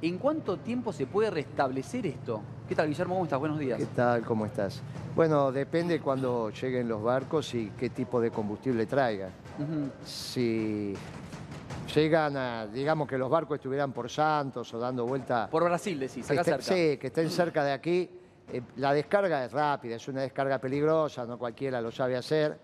¿En cuánto tiempo se puede restablecer esto? ¿Qué tal, Guillermo? ¿Cómo estás? Buenos días. ¿Qué tal? ¿Cómo estás? Bueno, depende cuando lleguen los barcos y qué tipo de combustible traigan. Si llegan a, digamos que los barcos estuvieran por Santos o dando vuelta... Por Brasil, decís, acá cerca. Sí, que estén cerca de aquí. eh, la descarga es rápida, es una descarga peligrosa, no cualquiera lo sabe hacer.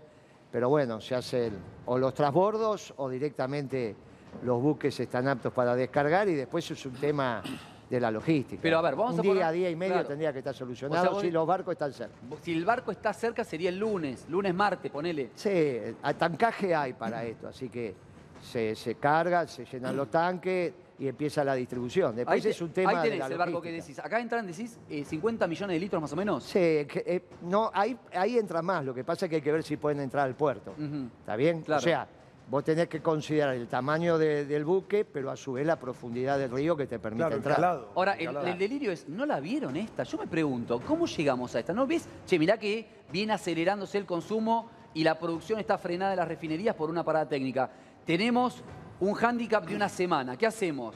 Pero bueno, se hacen o los transbordos o directamente los buques están aptos para descargar y después es un tema de la logística. Pero, a ver, vamos un a día, poner- día y medio claro. tendría que estar O solucionado sea, vos- si los barcos están cerca. Si el barco está cerca sería el lunes, lunes, martes, ponele. Sí, tancaje hay para esto, así que se, se carga, se llenan los tanques y empieza la distribución. Después te- es un tema ahí de tenés la el barco que logística. decís. Acá entran, decís, eh, 50 millones de litros más o menos. Sí, que, eh, no, ahí, ahí entra más, lo que pasa es que hay que ver si pueden entrar al puerto. ¿Está bien? Claro. O sea, vos tenés que considerar el tamaño de- del buque, pero a su vez la profundidad del río que te permite Claro, entrar. calado. Ahora, el el, calado. el delirio es, ¿no la vieron esta? Yo me pregunto, ¿cómo llegamos a esta? ¿No ves? Che, mirá que viene acelerándose el consumo y la producción está frenada en las refinerías por una parada técnica. Tenemos un hándicap de una semana. ¿Qué hacemos?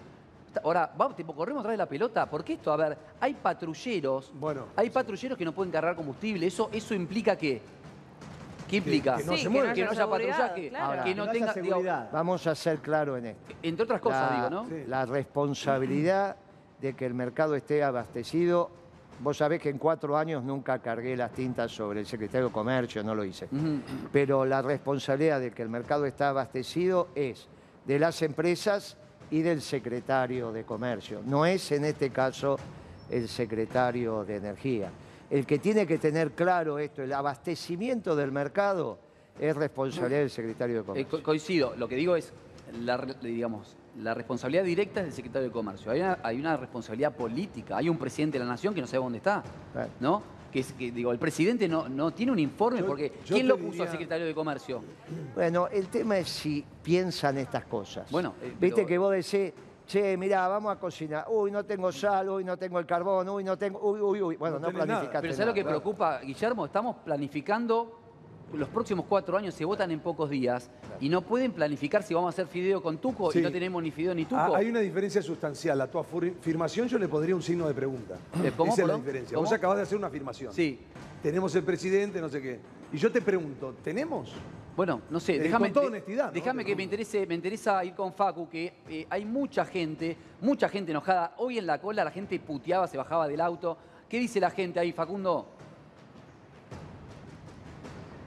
Ahora, vamos, tipo, corremos atrás de la pelota. Porque esto, a ver, hay patrulleros. Bueno, Hay patrulleros que no pueden cargar combustible. ¿Eso, eso implica qué? ¿Qué implica? que no Sí, se no que no haya patrullaje, claro. Ahora, que no tenga, digo, seguridad. Vamos a ser claros en esto. entre otras cosas, la, digo, ¿no? Sí. la responsabilidad de que el mercado esté abastecido. Vos sabés que en cuatro años nunca cargué las tintas sobre el secretario de Comercio, no lo hice. Pero la responsabilidad de que el mercado está abastecido es de las empresas y del secretario de Comercio. No es en este caso el secretario de Energía. El que tiene que tener claro esto, el abastecimiento del mercado, es responsabilidad del secretario de Eh, Comercio. co- coincido. Lo que digo es, la, digamos, la responsabilidad directa es del secretario de Comercio. Hay una, hay una responsabilidad política. Hay un presidente de la nación que no sabe dónde está, Claro. ¿no? Que, es, que digo, el presidente no, no tiene un informe Yo- porque yo ¿quién lo puso diría- al secretario de Comercio? Bueno, el tema es si piensan estas cosas. Bueno, eh, Viste pero- que vos decís, che, mirá, vamos a cocinar. Uy, no tengo sal, uy, no tengo el carbón, uy, no tengo. Uy, uy, uy. Bueno, No no, planificaste Pero ¿sabes lo que preocupa, Guillermo? Estamos planificando, los próximos cuatro años se votan en pocos días y no pueden planificar si vamos a hacer fideo con tuco Sí. y no tenemos ni fideo ni tuco. Ah, hay una diferencia sustancial. A tu afirmación yo le pondría un signo de pregunta. Eh, ¿cómo, Esa es la diferencia. ¿Cómo? Vos acabás de hacer una afirmación. Sí. Tenemos el presidente, no sé qué. Y yo te pregunto, ¿tenemos? Bueno, no sé, Eh, déjame, con toda de- honestidad, ¿no? déjame que me interese, me interesa ir con Facu, que eh, hay mucha gente, mucha gente enojada. Hoy en la cola la gente puteaba, se bajaba del auto. ¿Qué dice la gente ahí, Facundo?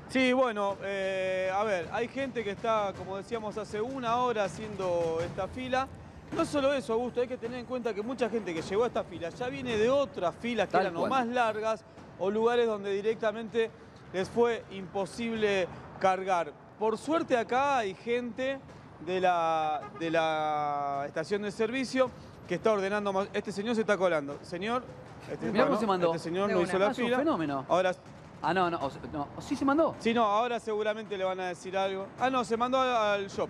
Sí, bueno, eh, a ver, hay gente que está, como decíamos, hace una hora haciendo esta fila. No solo eso, Augusto, hay que tener en cuenta que mucha gente que llegó a esta fila ya viene de otras filas que Tal eran o más largas o lugares donde directamente les fue imposible cargar. Por suerte acá hay gente de la, de la estación de servicio que está ordenando más. Este señor se está colando. Señor, este, Mirá cómo se mandó. Este señor De no hizo la Ah, un fila. fenómeno. Ahora Ah, no, no, o no. ¿Sí se mandó? Sí, no, ahora seguramente le van a decir algo. Ah, no, se mandó al, al shop.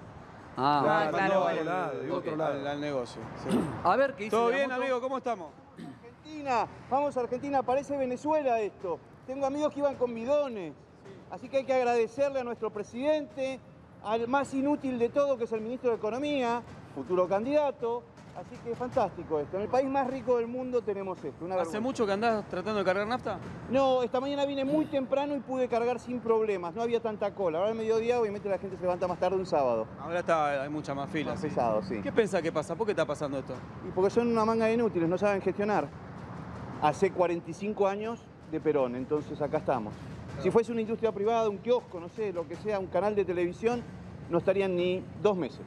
Ah, Ah, claro, mandó bueno. al, lado, de otro lado. al- al negocio. sí. a ver, ¿qué dice ¿Todo bien, moto? amigo? ¿Cómo estamos? Argentina, vamos a Argentina, parece Venezuela esto. Tengo amigos que iban con bidones. Así que hay que agradecerle a nuestro presidente, al más inútil de todo, que es el ministro de Economía, futuro candidato. Así que fantástico esto. En el país más rico del mundo tenemos esto. Una ¿Hace mucho que andás tratando de cargar nafta? No, esta mañana vine muy temprano y pude cargar sin problemas. No había tanta cola. Ahora al mediodía, obviamente, la gente se levanta más tarde un sábado. Ahora está, hay mucha más fila. Más sí. pesado, sí. ¿Qué pensás que pasa? ¿Por qué está pasando esto? Y porque son una manga de inútiles, no saben gestionar. Hace 45 años de Perón, entonces acá estamos. Si fuese una industria privada, un kiosco, no sé, lo que sea, un canal de televisión, no estarían ni dos meses.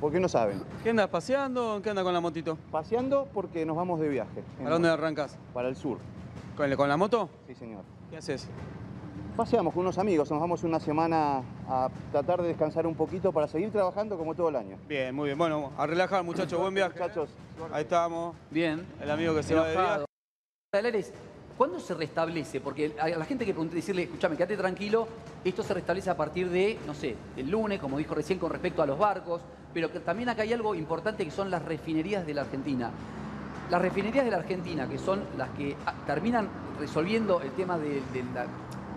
Porque no saben. ¿Qué andas paseando o qué andas con la motito? Paseando porque nos vamos de viaje. ¿Para dónde arrancas? Para el sur, ¿Con, con la moto? sí señor. ¿Qué haces? Paseamos con unos amigos, nos vamos una semana a tratar de descansar un poquito para seguir trabajando como todo el año. Bien, muy bien. Bueno, a relajar, muchachos. Buen viaje. Muchachos, Ahí estamos. Bien. El amigo que se va de viaje. Aleres, ¿Cuándo se restablece? Porque a la gente que pregunté, decirle, escúchame, quédate tranquilo, esto se restablece a partir de, no sé, el lunes, como dijo recién, con respecto a los barcos, pero que también acá hay algo importante que son las refinerías de la Argentina. Las refinerías de la Argentina, que son las que ah, terminan resolviendo el tema de, de la-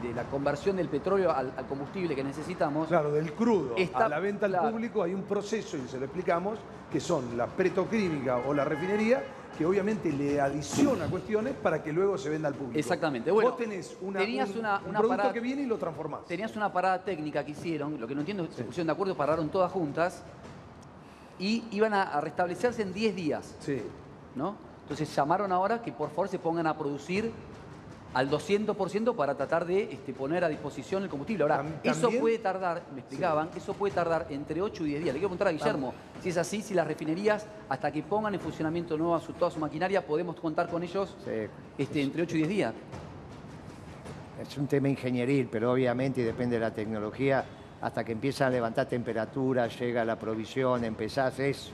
de la conversión del petróleo al, al combustible que necesitamos, Claro, del crudo Está- a la venta al claro. público hay un proceso, y se lo explicamos, que son la petroquímica o la refinería, que obviamente le adiciona cuestiones para que luego se venda al público. Exactamente. Bueno, Vos tenés una, tenías un, una- un una producto parada- que viene y lo transformás. tenías una parada técnica que hicieron, lo que no entiendo es que se pusieron de acuerdo, pararon todas juntas y iban a, a restablecerse en 10 días, Sí. ¿no? Entonces llamaron ahora que por favor se pongan a producir al 200% para tratar de este, poner a disposición el combustible. Ahora, eso puede tardar, me explicaban, eso puede tardar entre 8 y 10 días. Le quiero preguntar a Guillermo, si es así, si las refinerías, hasta que pongan en funcionamiento nueva su, toda su maquinaria, podemos contar con ellos Sí. este, entre 8 y 10 días. Es un tema ingenieril, pero obviamente y depende de la tecnología, hasta que empiezan a levantar temperatura, llega la provisión, empezás, es,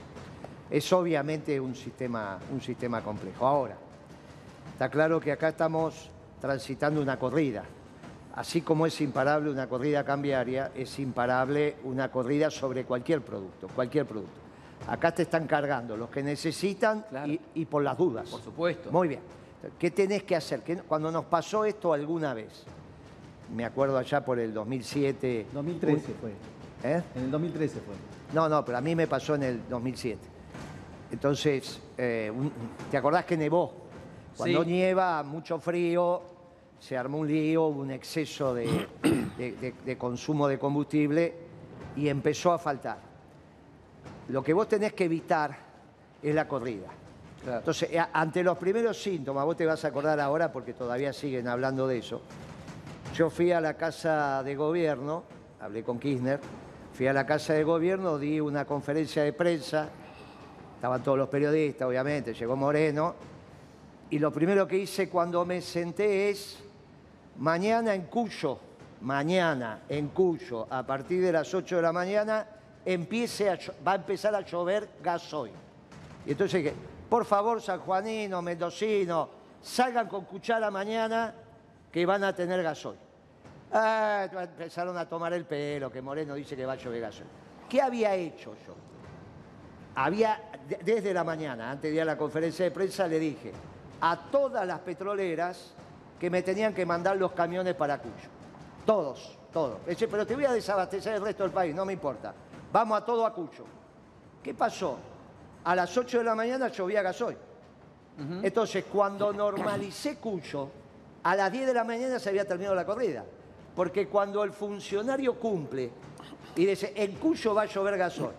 es obviamente un sistema, un sistema complejo. Ahora, está claro que acá estamos transitando una corrida. Así como es imparable una corrida cambiaria, es imparable una corrida sobre cualquier producto, cualquier producto. Acá te están cargando los que necesitan Claro. y, y por las dudas. Por supuesto. Muy bien. ¿Qué tenés que hacer? ¿Qué- Cuando nos pasó esto alguna vez, me acuerdo allá por el 2007. 2013 fue. ¿eh? En el 2013 fue. No, no, pero a mí me pasó en el 2007. Entonces, eh, un- ¿te acordás que nevó? Cuando Sí. nieva, mucho frío, se armó un lío, hubo un exceso de, de- de- de consumo de combustible y empezó a faltar. Lo que vos tenés que evitar es la corrida. Claro. Entonces, a- ante los primeros síntomas, vos te vas a acordar ahora porque todavía siguen hablando de eso. Yo fui a la casa de gobierno, hablé con Kirchner, fui a la casa de gobierno, di una conferencia de prensa, estaban todos los periodistas, obviamente, llegó Moreno, y lo primero que hice cuando me senté es, mañana en Cuyo, mañana en Cuyo, a partir de las 8 de la mañana, empiece va a empezar a llover gasoil. Y entonces dije, por favor, sanjuanino, mendocino, salgan con cuchara mañana que van a tener gasoil. Ah, empezaron a tomar el pelo, que Moreno dice que va a llover gasoil. ¿Qué había hecho yo? Había, de- desde la mañana, antes de ir a la conferencia de prensa, le dije a todas las petroleras que me tenían que mandar los camiones para Cuyo. Todos, todos. Pero te voy a desabastecer el resto del país, no me importa. Vamos a todo a Cuyo. ¿Qué pasó? A las 8 de la mañana llovía gasoil. Entonces, cuando normalicé Cuyo, a las 10 de la mañana se había terminado la corrida. Porque cuando el funcionario cumple y dice, en Cuyo va a llover gasoil,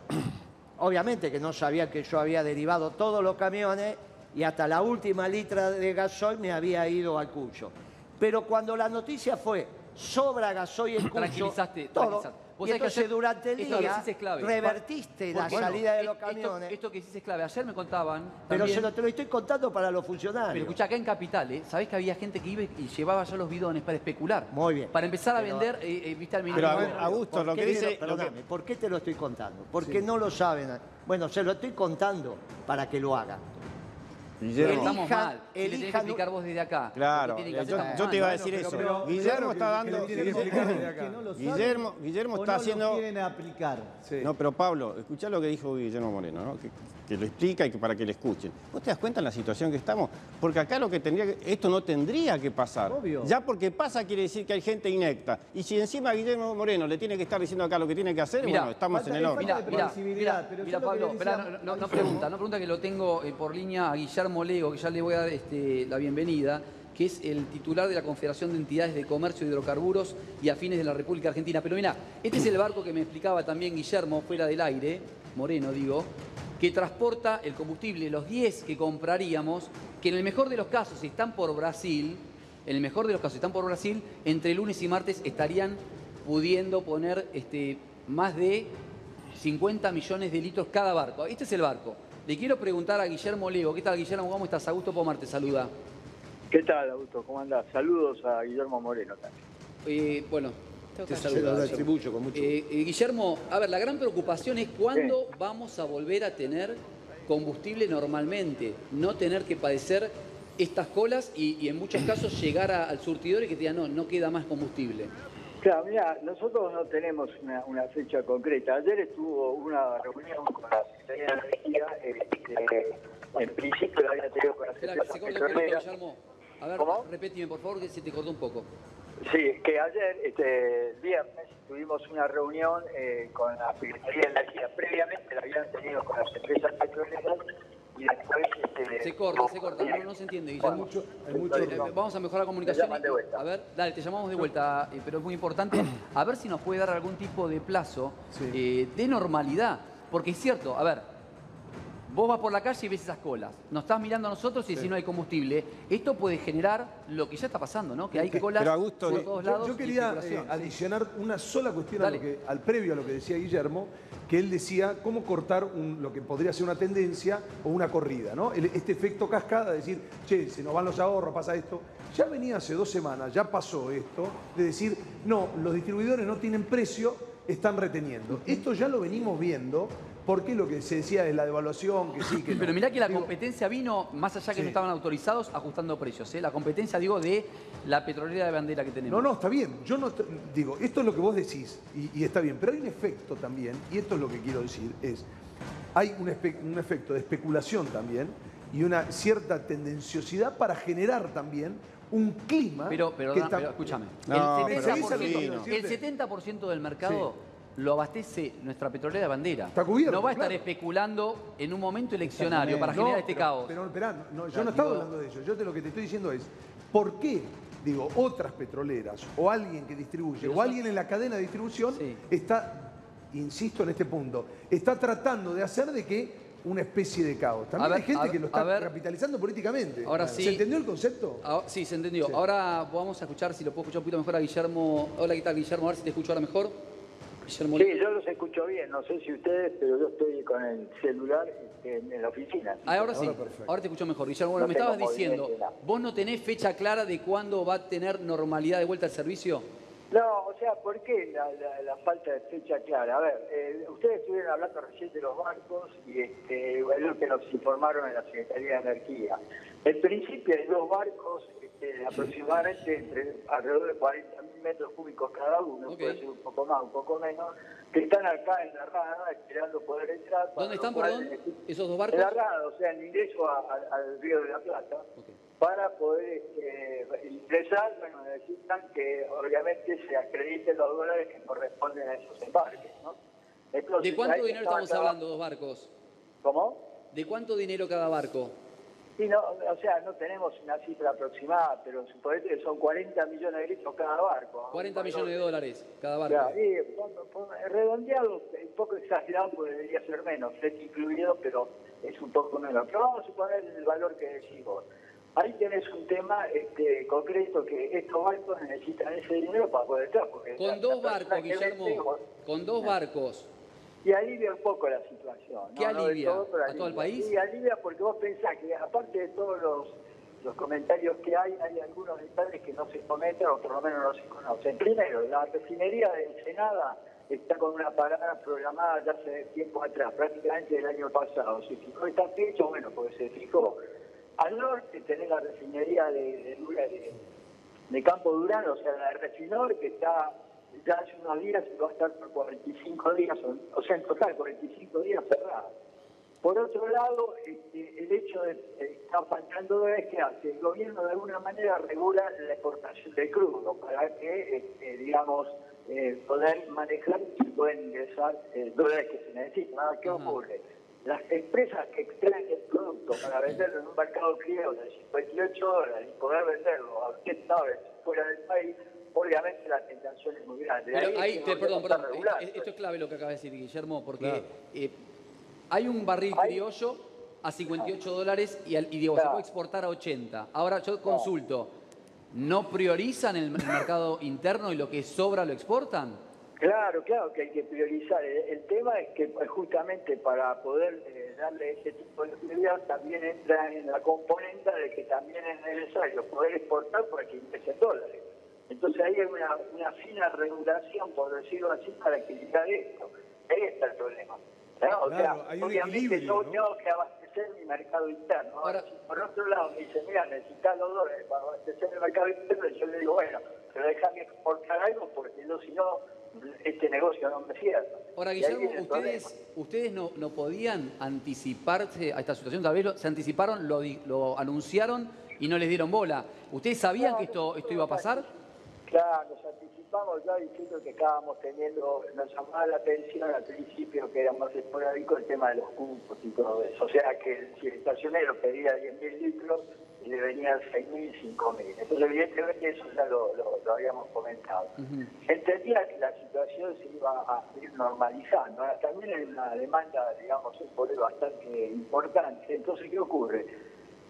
obviamente que no sabía que yo había derivado todos los camiones y hasta la última litra de gasoil me había ido al Cuyo. Pero cuando la noticia fue, sobra gasoil en Cuyo, Tranquilizaste, todo, tranquilizaste. Vos y entonces ayer- durante el día revertiste la salida de eh, los camiones. Esto, que decís es clave. Ayer me contaban. pero también- se lo, te lo estoy contando para los funcionarios. Pero escuchá, acá en Capital, ¿eh? ¿sabés que había gente que iba y llevaba ya los bidones para especular? Muy bien. Para empezar a Pero- vender, eh, eh, viste al Pero, ministro. a ver, Augusto, ¿Por lo que dice- perdóname, ¿por qué te lo estoy contando? Porque no lo saben. Bueno, se lo estoy contando para que lo hagan. Guillermo, Estamos Elijan- mal. Si le tenés que elijan- explicar vos desde acá. Claro, yo, te iba a decir eso. pero- Guillermo está dando... que que. Que no Guillermo- Guillermo está no haciendo- quieren aplicar. Sí. No, pero Pablo, escuchá lo que dijo Guillermo Moreno, ¿no? Que, lo explica y que para que le escuchen. ¿Vos te das cuenta en la situación que estamos? Porque acá lo que tendría que, esto no tendría que pasar. Obvio. Ya porque pasa quiere decir que hay gente inecta. Y si encima Guillermo Moreno le tiene que estar diciendo acá lo que tiene que hacer, Mirá, bueno, estamos en el horno. Mira, mira, Pablo, decía- no, no- no pregunta, no pregunta que lo tengo eh, por línea a Guillermo Lego, que ya le voy a dar este, la bienvenida, que es el titular de la Confederación de Entidades de Comercio de Hidrocarburos y Afines de la República Argentina. Pero mira, este es el barco que me explicaba también Guillermo, fuera del aire, Moreno digo, que transporta el combustible, los 10 que compraríamos, que en el mejor de los casos, si están por Brasil, en el mejor de los casos, si están por Brasil, entre lunes y martes estarían pudiendo poner este, más de 50 millones de litros cada barco. Este es el barco. Le quiero preguntar a Guillermo Lego. ¿Qué tal, Guillermo? ¿Cómo estás? Augusto Pomar te saluda. ¿Qué tal, Augusto? ¿Cómo andás? Saludos a Guillermo Moreno también. Eh, bueno, te distribuyo con mucho Eh, eh, Guillermo, a ver, la gran preocupación es cuándo vamos a volver a tener combustible normalmente, no tener que padecer estas colas y, y en muchos casos llegar a- al surtidor y que te digan, no, no queda más combustible. Claro, mira, nosotros no tenemos una, una fecha concreta. Ayer estuvo una reunión con la Secretaría de Energía. este, en principio la había tenido con la Secretaría Petrolera. Guillermo. A ver, ¿Cómo? repetime, por favor, que se te cortó un poco. Sí, que ayer, este, el viernes, tuvimos una reunión eh, con la Secretaría de Energía. Previamente la habían tenido con las empresas petroleras y después... Este, Se corta, se corta, no, no se entiende, Guillermo. Hay mucho, hay mucho Eh, ruido. Vamos a mejorar la comunicación. llaman de vuelta. A ver, dale, te llamamos de vuelta, eh, pero es muy importante. A ver si nos puede dar algún tipo de plazo Sí. eh, de normalidad. Porque es cierto, a ver, vos vas por la calle y ves esas colas. Nos estás mirando a nosotros y si no hay combustible. Esto puede generar lo que ya está pasando, ¿no? Que hay colas Pero, Augusto, por todos Yo- lados. Yo, quería eh, adicionar una sola cuestión a Dale. lo que, al previo a lo que decía Guillermo, que él decía cómo cortar un- lo que podría ser una tendencia o una corrida, ¿no? El- este efecto cascada, de decir, che, se nos van los ahorros, pasa esto. Ya venía hace dos semanas, ya pasó esto, de decir, no, los distribuidores no tienen precio, están reteniendo. Esto ya lo venimos viendo, porque lo que se decía de la devaluación, que sí, que no. Pero mirá que la Digo, competencia vino, más allá que Sí. no estaban autorizados, ajustando precios. ¿eh? La competencia, digo, de la petrolera de bandera que tenemos. No, no, está bien. Yo no digo, esto es lo que vos decís y, y está bien, pero hay un efecto también, y esto es lo que quiero decir, es, hay un, efecto de especulación también y una cierta tendenciosidad para generar también un clima Pero, pero, que no, está- pero escúchame. No, el, pero 70%, sí, no. el 70% del mercado lo abastece nuestra petrolera de bandera. Está cubierto, No va a estar claro. especulando en un momento eleccionario para No, generar este pero- caos. Pero, no, yo no estaba digo- hablando de eso. Yo te, lo que te estoy diciendo es, ¿por qué, digo, otras petroleras o alguien que distribuye Pero o alguien en la cadena de distribución Sí. está, insisto en este punto, está tratando de hacer de que una especie de caos? También A ver, hay gente que lo está ver. capitalizando políticamente. Ahora sí. ¿Se entendió el concepto? Ah, sí, se entendió. Sí. Ahora vamos a escuchar, si lo puedo escuchar un poquito mejor a Guillermo. Hola, ¿qué tal, Guillermo? A ver si te escucho ahora mejor. Guillermo. Sí, yo los escucho bien, no sé si ustedes, pero yo estoy con el celular este, en la oficina. Ah, ahora sí, Ahora perfecto. ahora te escucho mejor. Guillermo, bueno, No me estabas diciendo, nada. ¿vos no tenés fecha clara de cuándo va a tener normalidad de vuelta al servicio? No, o sea, ¿por qué la, la- la falta de fecha clara? A ver, eh, ustedes estuvieron hablando recién de los barcos y este, es lo que nos informaron en la Secretaría de Energía. En principio hay dos barcos, este, aproximadamente entre alrededor de 40 metros cúbicos cada uno, puede ser un poco más, un poco menos, que están acá en la rada esperando poder entrar. ¿Dónde están, perdón, necesitan- esos dos En barcos? la rada, o sea, en el ingreso a- a- al Río de la Plata para poder este, ingresar, bueno, necesitan que obviamente se acrediten los dólares que corresponden a esos embarques, ¿no? Entonces, ¿De cuánto dinero estamos acá- hablando, dos barcos? ¿Cómo? ¿De cuánto dinero cada barco? Sí, no, o sea, no tenemos una cifra aproximada, pero suponete que son 40 millones de litros cada barco. 40 Un millones de dólares cada barco. Redondeado, un poco exagerado, porque debería ser menos, flete incluido, pero es un poco menos. Pero vamos a suponer el valor que decís vos. Ahí tenés un tema este, concreto que estos barcos necesitan ese dinero para poder porque la- Con la dos barcos, que Guillermo, con dos barcos. Y alivia un poco la situación. ¿Qué ¿no? No de alivia? ¿A todo el país? Sí, alivia porque vos pensás que aparte de todos los, los comentarios que hay, hay algunos detalles que no se cometen o por lo menos no se conocen. Primero, la refinería de Ensenada está con una parada programada ya hace tiempo atrás, prácticamente del año pasado. Se fijó esta fecha, bueno, porque se fijó. Al norte tenés la refinería de, de, de- de Campo Durán, o sea, la de Refinor, que está ya hace unos días y va a estar por 45 días, o, sea, en total 45 días cerrada. Por otro lado, este, el hecho de que está faltando es que hace el gobierno de alguna manera regula la exportación de crudo para que, este, digamos, eh, poder manejar y pueden ingresar eh, dólares que se necesitan. Ahora, ¿Qué ocurre? Las empresas que extraen el producto para venderlo en un mercado criollo de 58 dólares y poder venderlo a 80 dólares fuera del país, obviamente la tentación es muy grande. Pero Ahí es ahí, que te- el perdón, perdón. eh, Esto es clave lo que acaba de decir Guillermo, porque Claro. eh, hay un barril Hay- criollo a 58 dólares y, al- y digo, se puede exportar a 80. Ahora yo consulto, ¿no priorizan el, el mercado interno y lo que sobra lo exportan? Claro, claro que hay que priorizar. El, el tema es que pues, justamente para poder eh, darle ese tipo de prioridad también entra en la componente de que también es necesario poder exportar para que ingresen dólares. Entonces ahí hay una, una fina regulación, por decirlo así, para equilibrar esto. Ahí está el problema. ¿no? O Claro, sea, hay un obviamente equilibrio, yo ¿no? tengo que abastecer mi mercado interno. Ahora, si por otro lado me dice, mira, necesitas los dólares para abastecer el mercado interno, yo le digo, bueno, pero déjame exportar algo porque yo si no, este negocio no me cierra. Ahora, Y Guillermo, ustedes, ustedes no, no podían anticiparse a esta situación, tal vez lo- se anticiparon, lo, di- lo anunciaron y no les dieron bola. ¿Ustedes sabían que esto, esto iba a pasar? Claro, nos anticipamos ya diciendo que estábamos teniendo, nos llamaba la atención al principio que era más esporádico el tema de los cupos y todo eso. O sea que si el estacionero pedía 10.000 litros, le venían 6.000, 5.000. Entonces, evidentemente, eso ya lo, lo- lo habíamos comentado. Entendía que la situación se iba a ir normalizando. Ahora, también hay una demanda, digamos, por bastante importante. Entonces, ¿qué ocurre?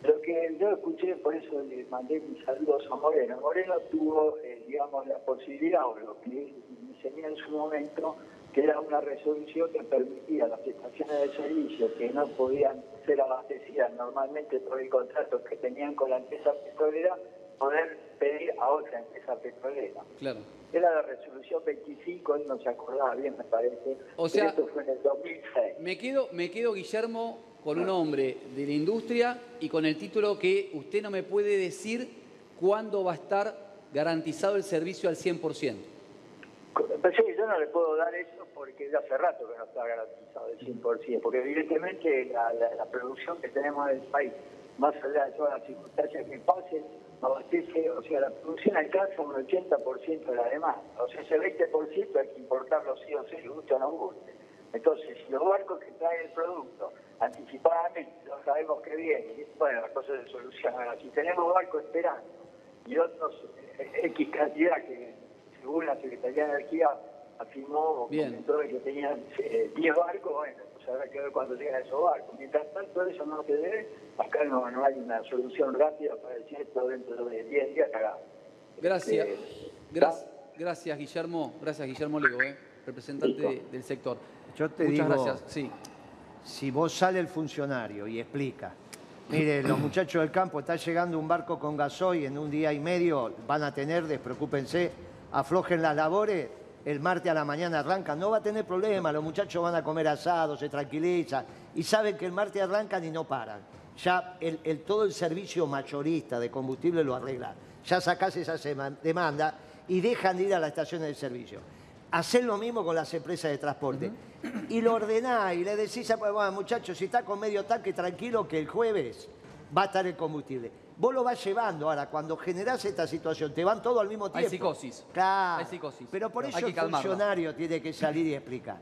Lo que yo escuché, por eso le mandé mis saludos a Moreno. Moreno tuvo, eh, digamos, la posibilidad, o lo que diseñé en su momento, que era una resolución que permitía a las estaciones de servicio que no podían ser abastecidas normalmente por el contrato que tenían con la empresa petrolera, poder pedir a otra empresa petrolera. Claro. Era la resolución 25, él no se acordaba bien, me parece. O sea- esto fue en el 2006. Me quedo, me quedo, Guillermo, con un hombre de la industria y con el título que usted no me puede decir cuándo va a estar garantizado el servicio al 100%. Pero sí, yo no le puedo dar eso porque ya hace rato que no está garantizado el 100%, porque evidentemente la, la- la producción que tenemos en el país, más allá de todas las circunstancias que pasen, abastece, o sea, la producción alcanza un 80% de la demanda. O sea, ese 20% hay que importarlo sí o sí, guste o no guste. Entonces, si los barcos que traen el producto anticipadamente, no sabemos que viene, bueno, la cosa se soluciona. Ahora, si tenemos barcos esperando y otros eh, X cantidad que según la Secretaría de Energía afirmó o comentó que tenían eh, 10 barcos, bueno, habrá que ver cuándo llegan esos barcos. Mientras tanto eso no debe, acá no, no hay una solución rápida para decir esto dentro de 10 días cagamos. Gracias. Eh, Gra- gracias, Guillermo. Gracias, Guillermo Lego, eh, representante de- del sector. Yo te Muchas digo- gracias. Sí. Si vos sale el funcionario y explica, mire, los muchachos del campo, está llegando un barco con gasoil en un día y medio, van a tener, despreocúpense, aflojen las labores, el martes a la mañana arrancan, no va a tener problema, los muchachos van a comer asado, se tranquilizan y saben que el martes arrancan y no paran. Ya el, el- todo el servicio mayorista de combustible lo arregla. Ya sacás esa demanda y dejan de ir a las estaciones de servicio. Hacen lo mismo con las empresas de transporte. Y lo ordenás y le decís, a, bueno, muchachos, si está con medio tanque, tranquilo que el jueves va a estar el combustible. Vos lo vas llevando ahora, cuando generás esta situación, te van todo al mismo Hay tiempo. psicosis. Claro. Hay psicosis. Pero por Hay eso el calmarla. funcionario tiene que salir y explicar.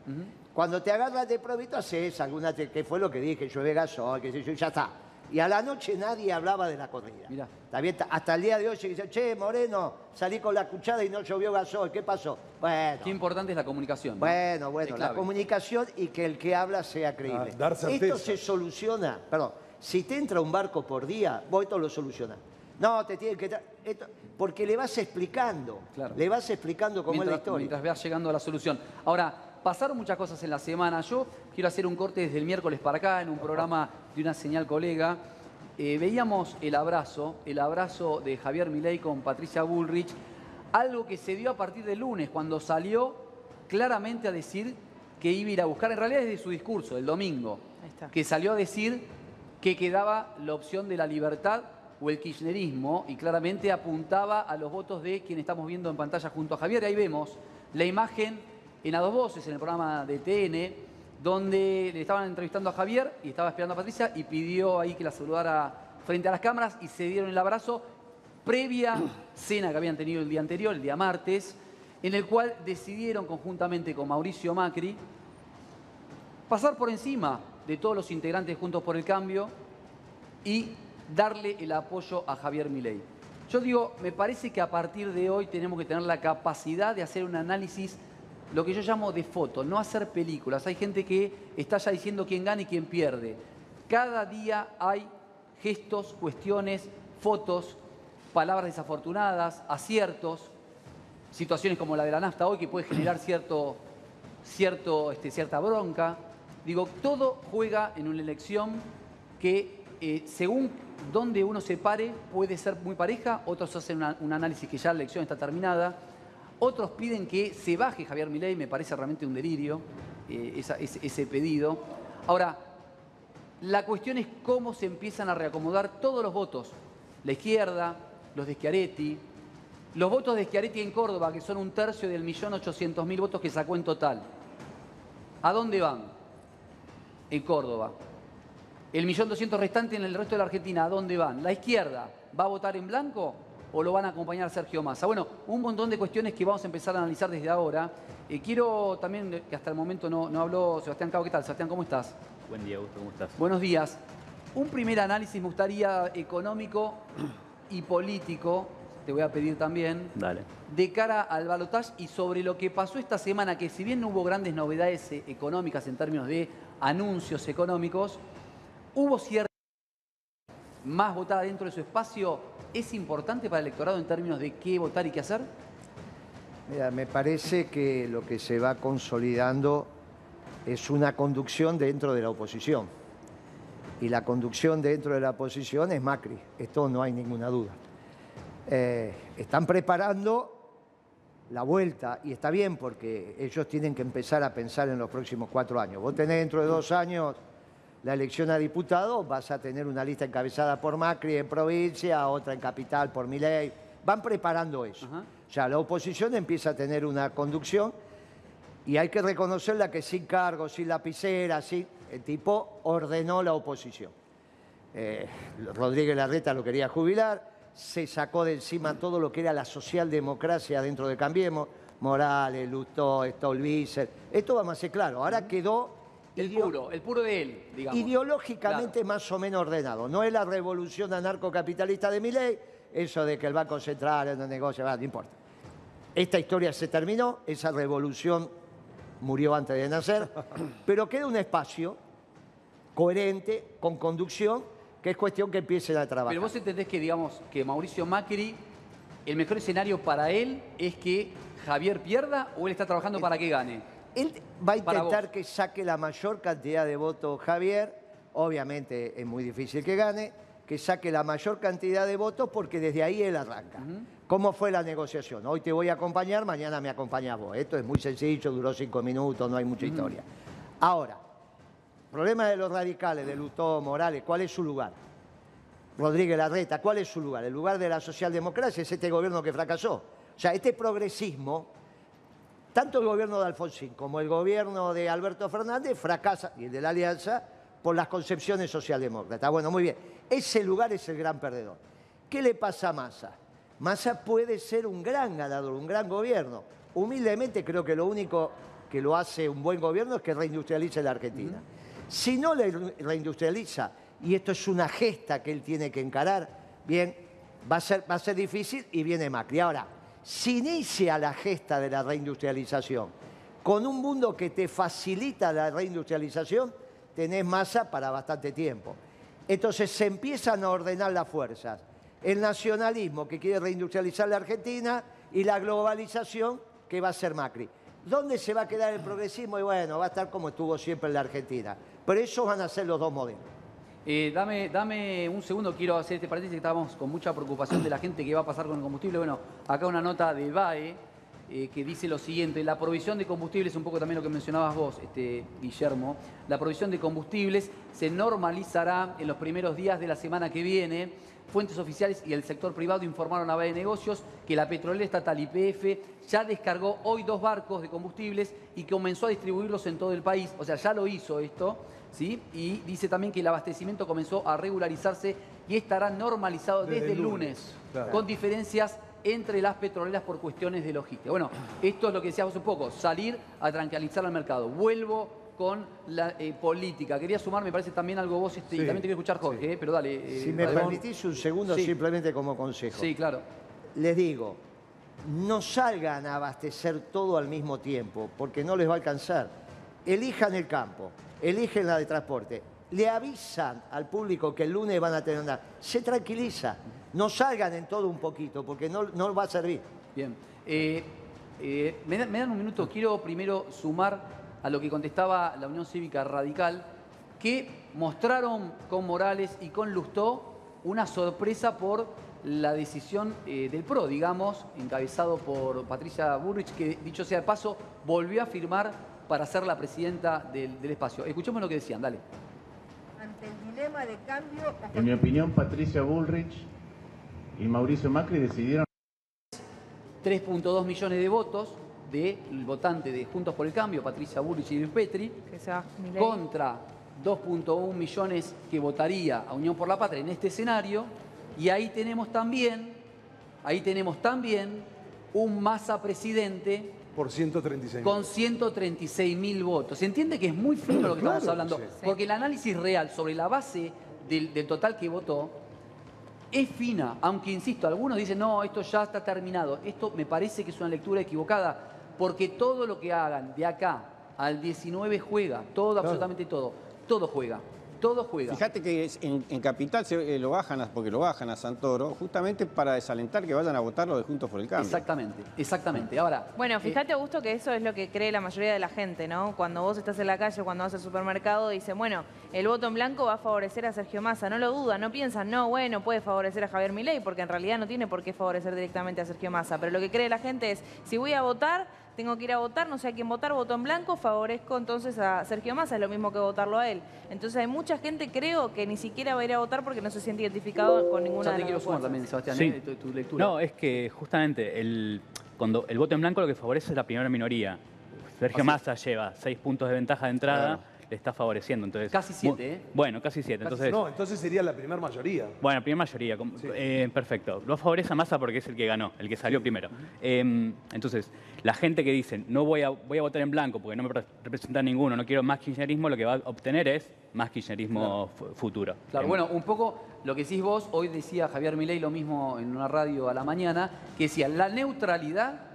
Cuando te agarras de provito, haces alguna, que fue lo que dije, llueve gasoil, que sé yo, y ya está. Y a la noche nadie hablaba de la corrida. Mirá. Está bien, ta- hasta el día de hoy se dice, che, Moreno, salí con la cuchara y no llovió gasoil, ¿qué pasó? Bueno, Qué importante es la comunicación. ¿no? bueno, bueno, la comunicación y que el que habla sea creíble. Ah, dar certeza. Esto se soluciona, perdón, si te entra un barco por día, vos esto lo solucionás. No, te tiene que... esto- porque le vas explicando, Claro. le vas explicando cómo mientras, es la historia. mientras veas llegando a la solución. Ahora, pasaron muchas cosas en la semana. Yo quiero hacer un corte desde el miércoles para acá en un programa de una señal colega. Eh, veíamos el abrazo, el abrazo de Javier Milei con Patricia Bullrich, algo que se dio a partir del lunes, cuando salió claramente a decir que iba a ir a buscar, en realidad desde su discurso, el domingo, Ahí está. que salió a decir que quedaba la opción de la libertad o el kirchnerismo y claramente apuntaba a los votos de quien estamos viendo en pantalla junto a Javier. Ahí vemos la imagen en A Dos Voces, en el programa de TN, donde le estaban entrevistando a Javier y estaba esperando a Patricia y pidió ahí que la saludara frente a las cámaras y se dieron el abrazo previa cena que habían tenido el día anterior, el día martes, en el cual decidieron conjuntamente con Mauricio Macri pasar por encima de todos los integrantes Juntos por el Cambio y darle el apoyo a Javier Milei. Yo digo, me parece que a partir de hoy tenemos que tener la capacidad de hacer un análisis, lo que yo llamo de foto, no hacer películas. Hay gente que está ya diciendo quién gana y quién pierde. Cada día hay gestos, cuestiones, fotos, palabras desafortunadas, aciertos, situaciones como la de la nafta hoy que puede generar cierto, cierto, este, cierta bronca. Digo, todo juega en una elección que eh, según donde uno se pare puede ser muy pareja, otros hacen un análisis que ya la elección está terminada, otros piden que se baje Javier Milei, me parece realmente un delirio eh, ese, ese pedido. Ahora, la cuestión es cómo se empiezan a reacomodar todos los votos. La izquierda, los de Schiaretti, los votos de Schiaretti en Córdoba, que son un tercio del millón ochocientos mil votos que sacó en total. ¿A dónde van? En Córdoba. El millón doscientos restante en el resto de la Argentina, ¿a dónde van? La izquierda va a votar en blanco o lo van a acompañar Sergio Massa? Bueno, un montón de cuestiones que vamos a empezar a analizar desde ahora. Eh, quiero también, que hasta el momento no, no habló Sebastián Cabo, ¿qué tal? Sebastián, ¿cómo estás? Buen día, Augusto, ¿cómo estás? Buenos días. Un primer análisis me gustaría económico y político, te voy a pedir también, Dale. de cara al balotaje y sobre lo que pasó esta semana, que si bien no hubo grandes novedades eh, económicas en términos de anuncios económicos, hubo cierta más votada dentro de su espacio. ¿Es importante para el electorado en términos de qué votar y qué hacer? Mira, me parece que lo que se va consolidando es una conducción dentro de la oposición. Y la conducción dentro de la oposición es Macri, esto no hay ninguna duda. Eh, están preparando la vuelta y está bien porque ellos tienen que empezar a pensar en los próximos cuatro años. Vos tenés dentro de dos años la elección a diputados, vas a tener una lista encabezada por Macri en provincia, otra en capital por Milei. Van preparando eso. Ajá. O sea, la oposición empieza a tener una conducción y hay que reconocerla que sin cargo, sin lapicera, sin, el tipo ordenó la oposición. Eh, Rodríguez Larreta lo quería jubilar, se sacó de encima todo lo que era la socialdemocracia dentro de Cambiemos, Morales, Lustó, Stolbizer, esto vamos a ser claro, ahora quedó El puro, el puro de él, digamos. ideológicamente más o menos ordenado. No es la revolución anarcocapitalista de Milei, eso de que el Banco Central no negocia, no importa. Esta historia se terminó, esa revolución murió antes de nacer, pero queda un espacio coherente, con conducción, que es cuestión que empiecen a trabajar. Pero vos entendés que, digamos, que Mauricio Macri, el mejor escenario para él es que Javier pierda o él está trabajando para que gane. Él va a intentar que saque la mayor cantidad de votos Javier. Obviamente es muy difícil que gane. Que saque la mayor cantidad de votos porque desde ahí él arranca. ¿Cómo fue la negociación? Hoy te voy a acompañar, mañana me acompañas vos. Esto es muy sencillo, duró cinco minutos, no hay mucha historia. Ahora, problema de los radicales, de Lutó, Morales, ¿cuál es su lugar? Rodríguez Larreta, ¿cuál es su lugar? El lugar de la socialdemocracia es este gobierno que fracasó. O sea, este progresismo tanto el gobierno de Alfonsín como el gobierno de Alberto Fernández fracasa, y el de la Alianza, por las concepciones socialdemócratas. Bueno, muy bien. Ese lugar es el gran perdedor. ¿Qué le pasa a Massa? Massa puede ser un gran ganador, un gran gobierno. Humildemente creo que lo único que lo hace un buen gobierno es que reindustrialice la Argentina. Si no le reindustrializa, y esto es una gesta que él tiene que encarar, bien, va a ser, va a ser difícil y viene Macri. Ahora, si inicia la gesta de la reindustrialización con un mundo que te facilita la reindustrialización, tenés masa para bastante tiempo. Entonces se empiezan a ordenar las fuerzas. El nacionalismo que quiere reindustrializar la Argentina y la globalización que va a ser Macri. ¿Dónde se va a quedar el progresismo? Y bueno, va a estar como estuvo siempre en la Argentina. Pero esos van a ser los dos modelos. Eh, dame, dame un segundo, quiero hacer este paréntesis que estábamos con mucha preocupación de la gente que va a pasar con el combustible. Bueno, acá una nota de BAE eh, que dice lo siguiente, la provisión de combustibles, un poco también lo que mencionabas vos, este, Guillermo, la provisión de combustibles se normalizará en los primeros días de la semana que viene. Fuentes oficiales y el sector privado informaron a BAE Negocios que la petrolera estatal YPF ya descargó hoy dos barcos de combustibles y comenzó a distribuirlos en todo el país. O sea, ya lo hizo esto. ¿sí? Y dice también que el abastecimiento comenzó a regularizarse y estará normalizado desde, Desde el el lunes, lunes, claro. con diferencias entre las petroleras por cuestiones de logística. Bueno, esto es lo que decíamos un poco, salir a tranquilizar al mercado. Vuelvo con la eh, política. Quería sumar, me parece también algo vos, este, y también te quiero escuchar Jorge, eh, pero dale. eh, Si me dale. permitís un segundo Sí. simplemente como consejo. Sí, claro. les digo, no salgan a abastecer todo al mismo tiempo, porque no les va a alcanzar. Elijan el campo, eligen la de transporte, le avisan al público que el lunes van a tener una... Se tranquiliza, no salgan en todo un poquito, porque no, no va a servir. Bien. Me, me dan un minuto. Quiero primero sumar a lo que contestaba la Unión Cívica Radical, que mostraron con Morales y con Lustó una sorpresa por la decisión eh, del PRO, digamos, encabezado por Patricia Burrich, que dicho sea de paso, volvió a firmar para ser la presidenta del, del espacio. Escuchemos lo que decían, dale. Ante el dilema de cambio, En mi opinión, Patricia Bullrich y Mauricio Macri decidieron 3.2 millones de votos del votante de Juntos por el Cambio, Patricia Burrich y Luis Petri, que sea Milei. contra 2.1 millones que votaría a Unión por la Patria en este escenario. Y ahí tenemos también ahí tenemos también un Massa presidente Por 136 con 136 mil votos. Se entiende que es muy fino lo que estamos hablando, sí. porque el análisis real sobre la base del, del total que votó es fina, aunque insisto, algunos dicen, no, esto ya está terminado. Esto me parece que es una lectura equivocada, porque todo lo que hagan de acá al 19 juega, todo, absolutamente todo, todo juega, todo juega. Fíjate que es- en, en Capital se, eh, lo bajan, a- porque lo bajan a Santoro, justamente para desalentar que vayan a votar los de Juntos por el Cambio. Exactamente, exactamente. Ahora, Bueno, eh, fíjate, Augusto, que eso es lo que cree la mayoría de la gente, ¿no? Cuando vos estás en la calle, cuando vas al supermercado, dicen, bueno, el voto en blanco va a favorecer a Sergio Massa. No lo dudan, no piensan, no, bueno, puede favorecer a Javier Milei, porque en realidad no tiene por qué favorecer directamente a Sergio Massa. Pero lo que cree la gente es, si voy a votar, tengo que ir a votar, no sé a quién votar, voto en blanco, favorezco entonces a Sergio Massa, es lo mismo que votarlo a él. Entonces hay mucha gente, creo, que ni siquiera va a ir a votar porque no se siente identificado con ninguna ya de te las quiero dos sumar también, Sebastián, Sí. eh, tu, tu lectura. No, es que justamente el, cuando el voto en blanco lo que favorece es la primera minoría. Sergio Massa lleva seis puntos de ventaja de entrada, Claro. Le está favoreciendo. Entonces, Casi siete, ¿eh? Bueno, casi siete. Casi- Entonces, no, entonces sería la primera mayoría. bueno, primera mayoría. eh, perfecto. Lo favorece a Massa porque es el que ganó, el que salió primero. Eh, entonces, la gente que dice, no voy a, voy a votar en blanco porque no me re- representa ninguno, no quiero más kirchnerismo, lo que va a obtener es más kirchnerismo fu- futuro. Claro, Em, bueno, un poco lo que decís vos, hoy decía Javier Milei lo mismo en una radio a la mañana, que decía, la neutralidad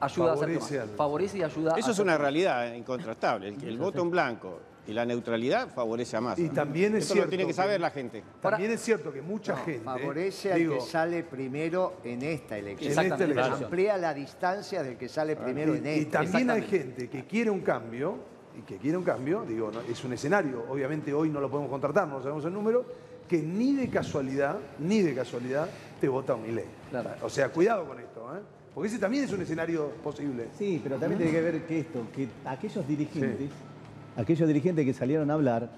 ayuda Favorece a Massa. al- Favorece y ayuda Eso a es una realidad eh, incontrastable. El, el voto en blanco y la neutralidad favorece a Massa. Y también es Eso cierto lo tiene que saber la gente. También es cierto que mucha gente. Favorece al digo, que sale primero en esta elección. En esta elección. Amplía la distancia del que sale primero en y, y esta. también hay gente que quiere un cambio, y que quiere un cambio, digo, no, es un escenario, obviamente hoy no lo podemos contratar, no sabemos el número, que ni de casualidad, ni de casualidad te vota un ley. Claro. O sea, cuidado con esto, ¿eh? Porque ese también es un escenario posible. Sí, pero también tiene que ver que esto, que aquellos dirigentes, aquellos dirigentes que salieron a hablar,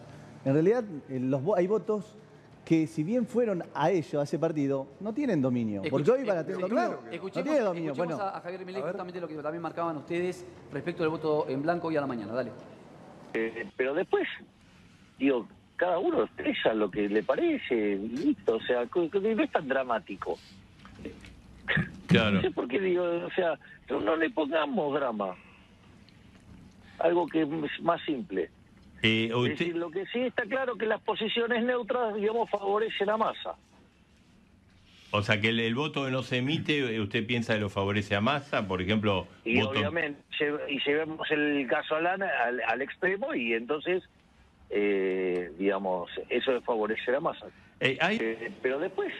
en realidad eh, los, hay votos que si bien fueron a ellos, a ese partido, no tienen dominio. porque hoy van a tener escuche- dominio. claro. no Escuchemos, tiene dominio. escuchemos Bueno, a, a Javier Milei justamente lo que también marcaban ustedes respecto del voto en blanco hoy a la mañana. Dale. Eh, pero después, digo, cada uno expresa lo que le parece, listo, o sea, no es tan dramático. Claro. No sé por qué digo, o sea, no, no le pongamos drama. Algo que es más simple. Eh, Es decir, lo que sí está claro que las posiciones neutras, digamos, favorecen a masa. o sea, que el, el voto que no se emite, eh, ¿usted piensa que lo favorece a Massa? Por ejemplo, Y voto... obviamente, y llevemos el caso al, ana- al, al extremo y entonces, eh, digamos, eso es favorecer a masa. Eh, hay... pero después,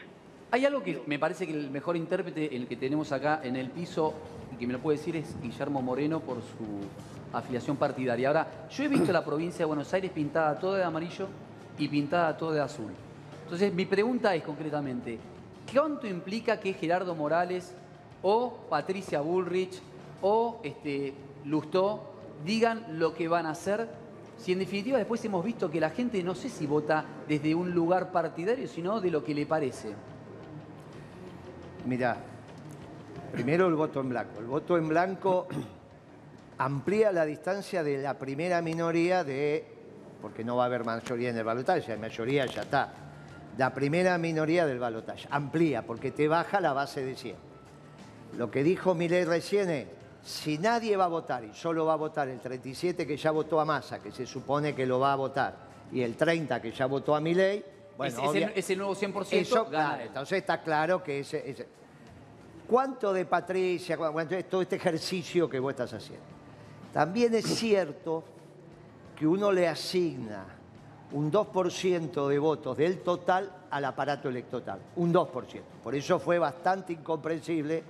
Hay algo que me parece que el mejor intérprete, el que tenemos acá en el piso, y que me lo puede decir, es Guillermo Moreno por su afiliación partidaria. Ahora, yo he visto la provincia de Buenos Aires pintada toda de amarillo y pintada toda de azul. Entonces, mi pregunta es concretamente, ¿cuánto implica que Gerardo Morales o Patricia Bullrich o este, Lustó digan lo que van a hacer? Si en definitiva después hemos visto que la gente no sé si vota desde un lugar partidario, sino de lo que le parece. Mirá, primero el voto en blanco. El voto en blanco amplía la distancia de la primera minoría de, porque no va a haber mayoría en el balotaje, la mayoría ya está. La primera minoría del balotaje. Amplía, porque te baja la base de 100. Lo que dijo Milei recién es, si nadie va a votar y solo va a votar el 37 que ya votó a Massa, que se supone que lo va a votar, y el 30 que ya votó a Milei, bueno, ese, nuevo 100% eso, gana claro, él. entonces está claro que ese, ese- ¿Cuánto de Patricia, cu- cuánto es todo este ejercicio que vos estás haciendo? También es cierto que uno le asigna un 2% de votos del total al aparato electoral, un 2%. Por eso fue bastante incomprensible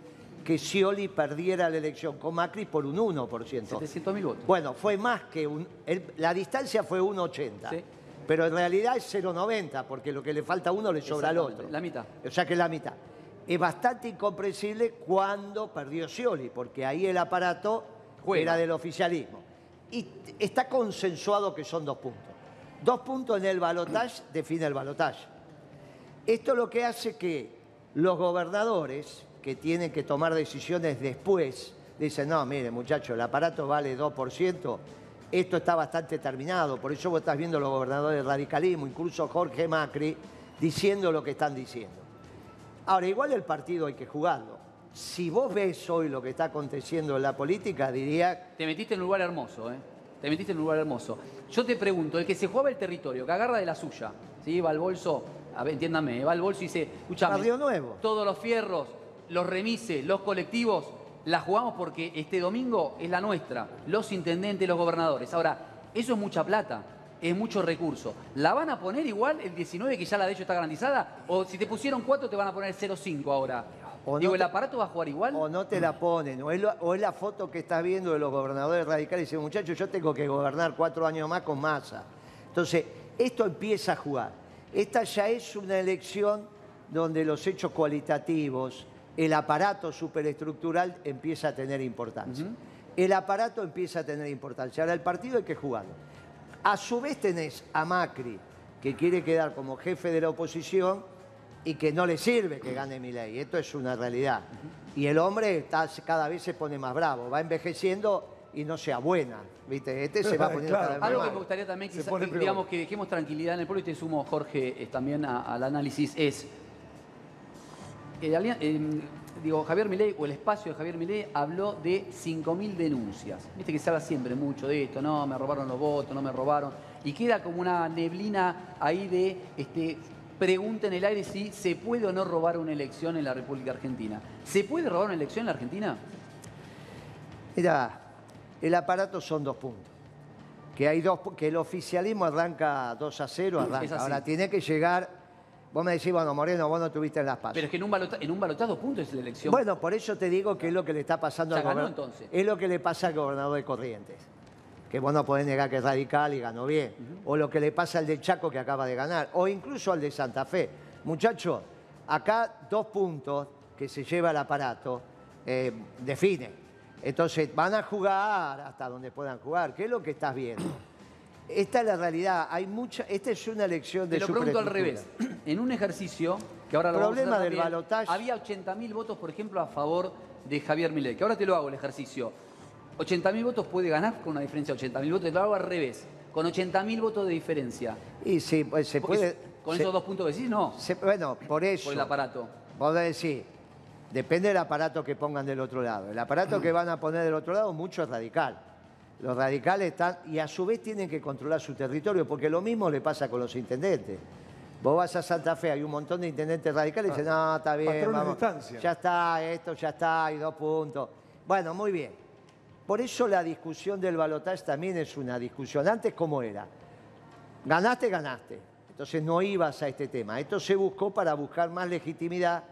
que Scioli perdiera la elección con Macri por un 1%. 700 mil votos. Bueno, fue más que un... el- la distancia fue 1,80. Pero en realidad es 0,90, porque lo que le falta a uno le sobra al otro. La mitad. O sea que es la mitad. Es bastante incomprensible cuando perdió Scioli, porque ahí el aparato Juega. era del oficialismo. Y está consensuado que son dos puntos. Dos puntos en el balotaje define el balotaje. Esto lo que hace que los gobernadores, que tienen que tomar decisiones después, dicen, no, mire muchachos, el aparato vale 2%, esto está bastante terminado, por eso vos estás viendo los gobernadores del radicalismo, incluso Jorge Macri, diciendo lo que están diciendo. Ahora, igual el partido hay que jugarlo. Si vos ves hoy lo que está aconteciendo en la política, diría... Te metiste en un lugar hermoso, ¿eh? Te metiste en un lugar hermoso. Yo te pregunto, el que se jugaba el territorio, que agarra de la suya, ¿sí? Va al bolso, a ver, entiéndame, va al bolso y dice, escuchame, Nuevo. todos los fierros, los remises, los colectivos, la jugamos porque este domingo es la nuestra, los intendentes, los gobernadores. Ahora, eso es mucha plata, es mucho recurso. ¿La van a poner igual el 19 que ya la de ellos está garantizada? ¿O si te pusieron 4 te van a poner 0,5 ahora? O no Digo, te- ¿el aparato va a jugar igual? O no te la ponen, o es, lo- o es la foto que estás viendo de los gobernadores radicales y dicen, muchachos, yo tengo que gobernar cuatro años más con masa. Entonces, esto empieza a jugar. Esta ya es una elección donde los hechos cualitativos, el aparato superestructural empieza a tener importancia. El aparato empieza a tener importancia. Ahora, el partido hay que jugarlo. A su vez tenés a Macri, que quiere quedar como jefe de la oposición y que no le sirve que gane Milei. Esto es una realidad. Y el hombre está- cada vez se pone más bravo, va envejeciendo y no se abuena. ¿viste? Este se va poniendo cada vez más Algo que me gustaría también, Se quizá- pone que, peor. digamos, que dejemos tranquilidad en el pueblo y te sumo, Jorge, también a- al análisis, es, digo, Javier Milei o el espacio de Javier Milei habló de 5.000 denuncias. Viste que se habla siempre mucho de esto, no, me robaron los votos, no me robaron. Y queda como una neblina ahí de este, pregunta en el aire si se puede o no robar una elección en la República Argentina. ¿Se puede robar una elección en la Argentina? Mira, el aparato son dos puntos. Que hay dos, que el oficialismo arranca 2 a 0, Es arranca. Ahora tiene que llegar. Vos me decís, bueno, Moreno, vos no tuviste en las pasos. Pero es que en un, balota- en un puntos es la elección. Bueno, por eso te digo que es lo que le está pasando Ya al ganó, gobernador. entonces. Es lo que le pasa al gobernador de Corrientes. Que vos no podés negar que es radical y ganó bien. O lo que le pasa al de Chaco que acaba de ganar. O incluso al de Santa Fe. Muchachos, acá dos puntos que se lleva el aparato eh, define. Entonces van a jugar hasta donde puedan jugar. ¿Qué es lo que estás viendo? Esta es la realidad. Hay mucha. Esta es una elección de Te lo pregunto al revés. En un ejercicio, que ahora lo vamos a Problema del también, balotaje. Había 80.000 votos, por ejemplo, a favor de Javier Milei, que ahora te lo hago el ejercicio. 80.000 votos puede ganar con una diferencia de 80.000 votos, te lo hago al revés. Con 80.000 votos de diferencia. Y sí, pues se Porque puede. Con se- esos dos puntos decís, no. se- bueno, por eso. Por el aparato. Vos decís, depende del aparato que pongan del otro lado. El aparato que van a poner del otro lado, mucho es radical. Los radicales están, y a su vez tienen que controlar su territorio, porque lo mismo le pasa con los intendentes. Vos vas a Santa Fe, hay un montón de intendentes radicales y dicen, no, está bien, vamos, ya está, esto ya está, hay dos puntos. Bueno, muy bien. Por eso la discusión del balotaje también es una discusión. Antes, ¿cómo era? Ganaste, ganaste. Entonces no ibas a este tema. Esto se buscó para buscar más legitimidad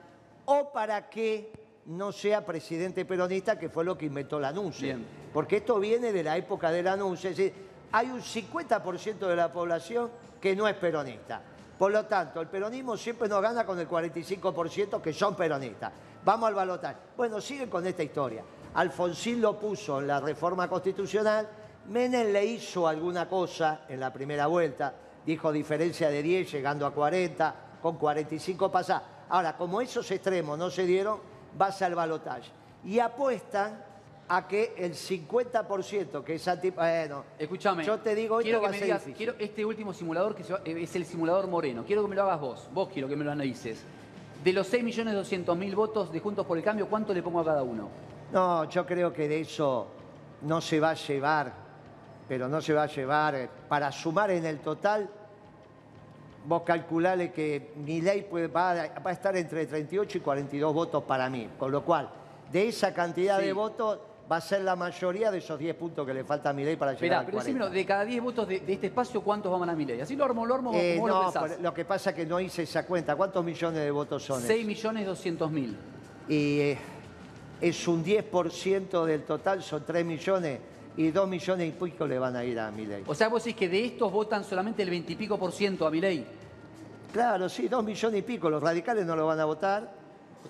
o para que no sea presidente peronista, que fue lo que inventó la anuncio. Bien. Porque esto viene de la época del anuncio. Es decir, hay un 50% de la población que no es peronista. Por lo tanto, el peronismo siempre nos gana con el 45% que son peronistas. Vamos al balotaje. Bueno, siguen con esta historia. Alfonsín lo puso en la reforma constitucional, Menem le hizo alguna cosa en la primera vuelta, dijo diferencia de 10 llegando a 40, con 45 pasa. Ahora, como esos extremos no se dieron, vas al balotaje. Y apuestan a que el 50% que es anti... Bueno, Escúchame. yo te digo, quiero esto que va a me ser digas, difícil. quiero este último simulador que eh, es el simulador Moreno. Quiero que me lo hagas vos. Vos quiero que me lo analices. De los 6.200.000 votos de Juntos por el Cambio, ¿cuánto le pongo a cada uno? No, yo creo que de eso no se va a llevar, pero no se va a llevar. eh, Para sumar en el total, vos calculale que mi ley va, a- va a estar entre 38 y 42 votos para mí. Con lo cual, de esa cantidad Sí. de votos va a ser la mayoría de esos 10 puntos que le falta a mi ley para llegar al pero 40. decímelo, de cada 10 votos de, de este espacio, ¿cuántos van a Milei? Así lo armo, lo armo Eh, como lo no, pensás. pero lo que pasa es que no hice esa cuenta. ¿Cuántos millones de votos son? 6.200.000. y eh, es un 10% del total, son 3 millones y 2 millones y pico le van a ir a Milei. O sea, vos decís que de estos votan solamente el 20 y pico por ciento a Milei. Claro, sí, 2 millones y pico, los radicales no lo van a votar.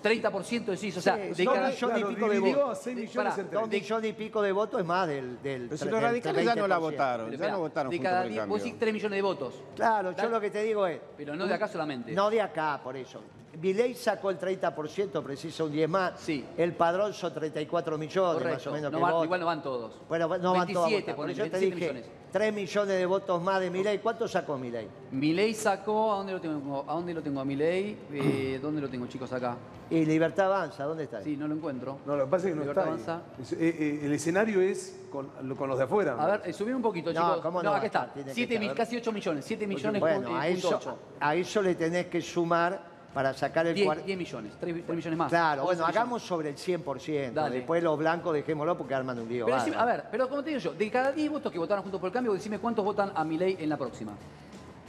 30% decís, o sea, Sí, de dos cada... millones y pico de votos. a 6 De- millones pará, entre Dos millones y pico de votos es más del, del Pero si tre- los radicales ya no la 20%. votaron, Pero ya no votaron de junto cada por el 10, vos decís 3 millones de votos. Claro, yo lo que te digo es, Pero no de acá solamente. no de acá, por eso. Milei sacó el 30%, precisa un 10 más. Sí. El padrón son 34 millones, más o menos No que van- igual no van todos. Bueno, no van todos a 27, votar. Por eso te 27 dije, millones. 3 millones de votos más de Milei. ¿Cuánto sacó Milei? Milei sacó, ¿a dónde lo tengo? ¿A dónde lo tengo a Milei? Eh, ¿Dónde lo tengo, chicos, acá? Y Libertad Avanza, ¿dónde está? Sí, no lo encuentro. No, lo que pasa es que no Libertad está ahí. Avanza. Es- eh, eh, el escenario es con, con los de afuera. A ver, eh, subí un poquito, No, chicos. ¿cómo no, no va acá está. Siete estar. casi 8 millones. 7 millones Bueno, con, a eso, punto ocho. a eso le tenés que sumar para sacar el 10, 40. 10 millones, 3, millones más. Claro, 11 bueno, millones. hagamos sobre el 100%. Dale. Después los blancos dejémoslo porque arman un lío. Pero decime- a ver, pero como te digo yo, de cada 10 votos que votaron juntos por el cambio, decime cuántos votan a Milei en la próxima.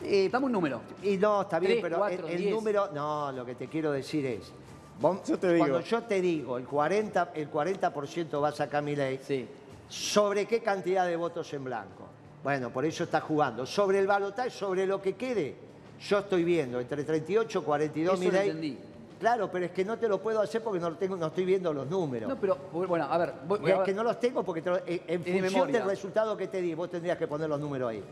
Eh, Dame un número. Y no, está bien, pero el, número, no, lo que te quiero decir es, vos- Yo te digo. cuando yo te digo el 40%, el 40 va a sacar mi ley, ¿sobre qué cantidad de votos en blanco? Bueno, por eso está jugando. Sobre el balotaje, sobre lo que quede, yo estoy viendo entre 38 y 42 Eso lo entendí. Claro, pero es que no te lo puedo hacer porque no, lo tengo, no estoy viendo los números. No, pero bueno, a ver. voy- Y voy a es que no los tengo porque te lo- en, en función del resultado que te di, vos tendrías que poner los números ahí.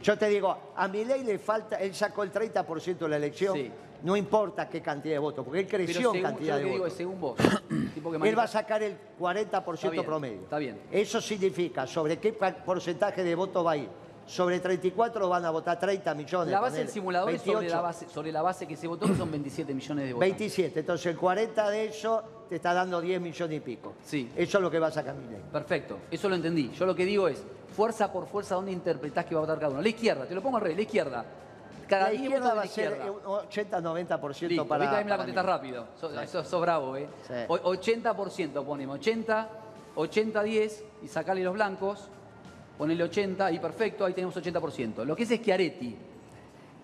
Yo te digo, a mi ley le falta, él sacó el 30% de la elección, Sí. no importa qué cantidad de votos, porque él creció en según, cantidad de digo votos. según vos. tipo que Él va a sacar el 40% Está bien, promedio. está bien. Eso significa, ¿sobre qué porcentaje de votos va a ir? Sobre 34 van a votar 30 millones. La base del simulador es sobre 28. la base, sobre la base que se votó, que son 27 millones de votos. 27, entonces el 40 de eso te está dando 10 millones y pico. Sí. Eso es lo que va a ley. Perfecto, eso lo entendí. Yo lo que digo es, fuerza por fuerza, ¿dónde interpretás que va a votar cada uno? La izquierda, te lo pongo al revés, la izquierda. Cada La 10 izquierda va a ser izquierda. un 80-90% Listo, para. me la rápido. Sos, sos- sos bravo, ¿eh? Sí. O- 80% ponemos. 80, 80-10 y sacale los blancos. Ponele 80 y perfecto, ahí tenemos 80%. Lo que es Schiaretti.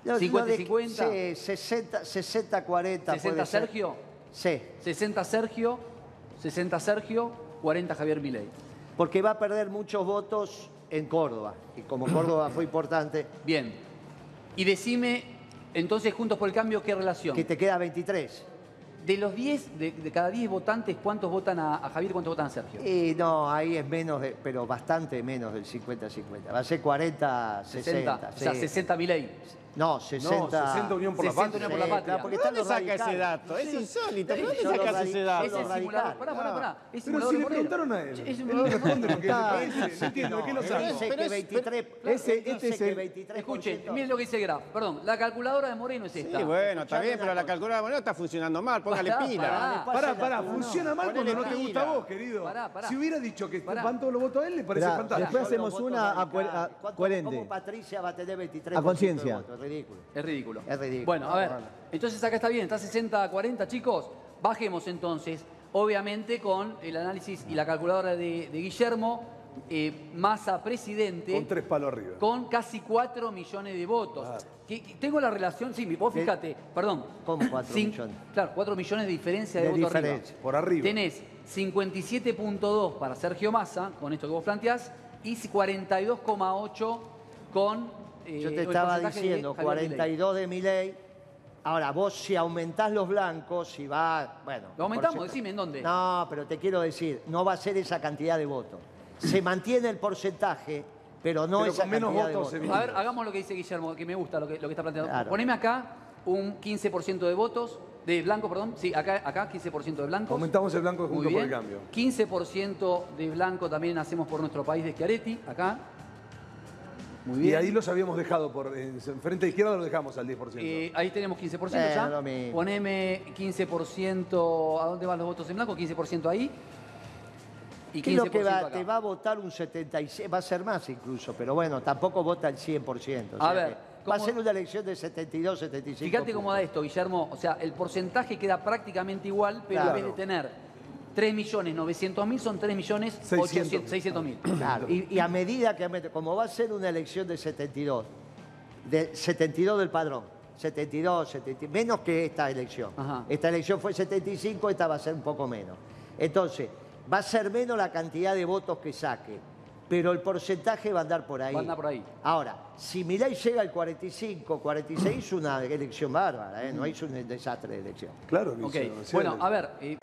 Lo- lo 50-50. de- Sí, 60, 60-40. 60 puede ser. Sergio. Sí, 60 Sergio. 60 Sergio. 40 Javier Milei. porque va a perder muchos votos en Córdoba. Y como Córdoba fue importante, Bien. Y decime, entonces, Juntos por el Cambio, ¿qué relación? que te queda 23. De los 10, de, de cada 10 votantes, ¿cuántos votan a, a Javier y cuántos votan a Sergio? Y no, ahí es menos, de- pero bastante menos del 50-50. Va a ser 40-60. 60. O sea, sí. 60 Milei. No, 60. 60 Unión por la 60 Patria. Unión por la Sí, Patria. claro, porque ¿De dónde saca ese dato? Es insólito. ¿De dónde sacas radi- ese dato? Es simulador. Pará, pará, pará. Es Pero si le de preguntaron a él. Es No le simulador de responde lo que él dice. No entiendo, ¿de qué lo Él sabe? dice Pero que es- 23. ese- él este es el- 23%. Escuchen, miren lo que dice Graf. Perdón, la calculadora de Moreno es esta. Sí, bueno, está bien, pero la calculadora moneda está funcionando mal. Póngale pila. pará. Pará, no, funciona mal cuando no te gusta a vos, querido. Pará, pará. Si hubiera dicho que van todos los votos a él, le parece fantástico. después hacemos una a radicales. cua- a ¿Cuánto- coherente. ¿Cómo Patricia va a tener 23%? A conciencia. Votos? Ridículo. Es ridículo. Es ridículo. Bueno, a ver, entonces acá está bien, está 60 a 40, chicos. Bajemos entonces, obviamente con el análisis y la calculadora de, de Guillermo, eh, Massa presidente, Con tres palos arriba. con casi 4 millones de votos. Que- que tengo la relación, sí, vos fíjate, perdón. ¿Cómo 4 Cin- millones? Claro, 4 millones de diferencia de, De voto diferencia, arriba. por arriba. Tenés 57.2 para Sergio Massa, con esto que vos planteás, y 42,8 con... eh, Yo te estaba de diciendo, Javier Milei. 42 de mi ley. Ahora, vos si aumentás los blancos, si va, bueno... ¿Lo aumentamos? Decime, ¿en dónde? No, pero te quiero decir, no va a ser esa cantidad de votos. Se mantiene el porcentaje, pero no Pero esa con menos cantidad de votos, votos. se A ver, hagamos lo que dice Guillermo, que me gusta lo que, lo que está planteando. Claro. Poneme acá un 15% de votos, de blanco, perdón. Sí, acá, acá 15% de blancos. Aumentamos el blanco de Muy por el Cambio. 15% de blanco también hacemos por nuestro país de Schiaretti, acá. Muy Y ahí los habíamos dejado, por en frente izquierda lo dejamos al 10%. Eh, ahí tenemos 15% Eh, ya. lo. Poneme 15%, ¿a dónde van los votos en blanco? 15% ahí. Y 15% Creo que va- acá. te va a votar un 76, va a ser más incluso, pero bueno, tampoco vota el 100%. o A sea ver, va ¿cómo- a ser una elección de 72, 75. Fíjate cómo da esto, Guillermo. O sea, el porcentaje queda prácticamente igual, pero Claro. en vez de tener 3.900.000 son 3.600.000. Claro, y, y a medida que, como va a ser una elección de 72, de 72 del padrón, 72, 70, menos que esta elección. Ajá. Esta elección fue 75, esta va a ser un poco menos. Entonces, va a ser menos la cantidad de votos que saque, pero el porcentaje va a andar por ahí. Va a andar por ahí. Ahora, si Milei llega al 45, 46, es una elección bárbara, ¿eh? no es un desastre de elección. Claro hizo- hacía bueno, a ver. eh,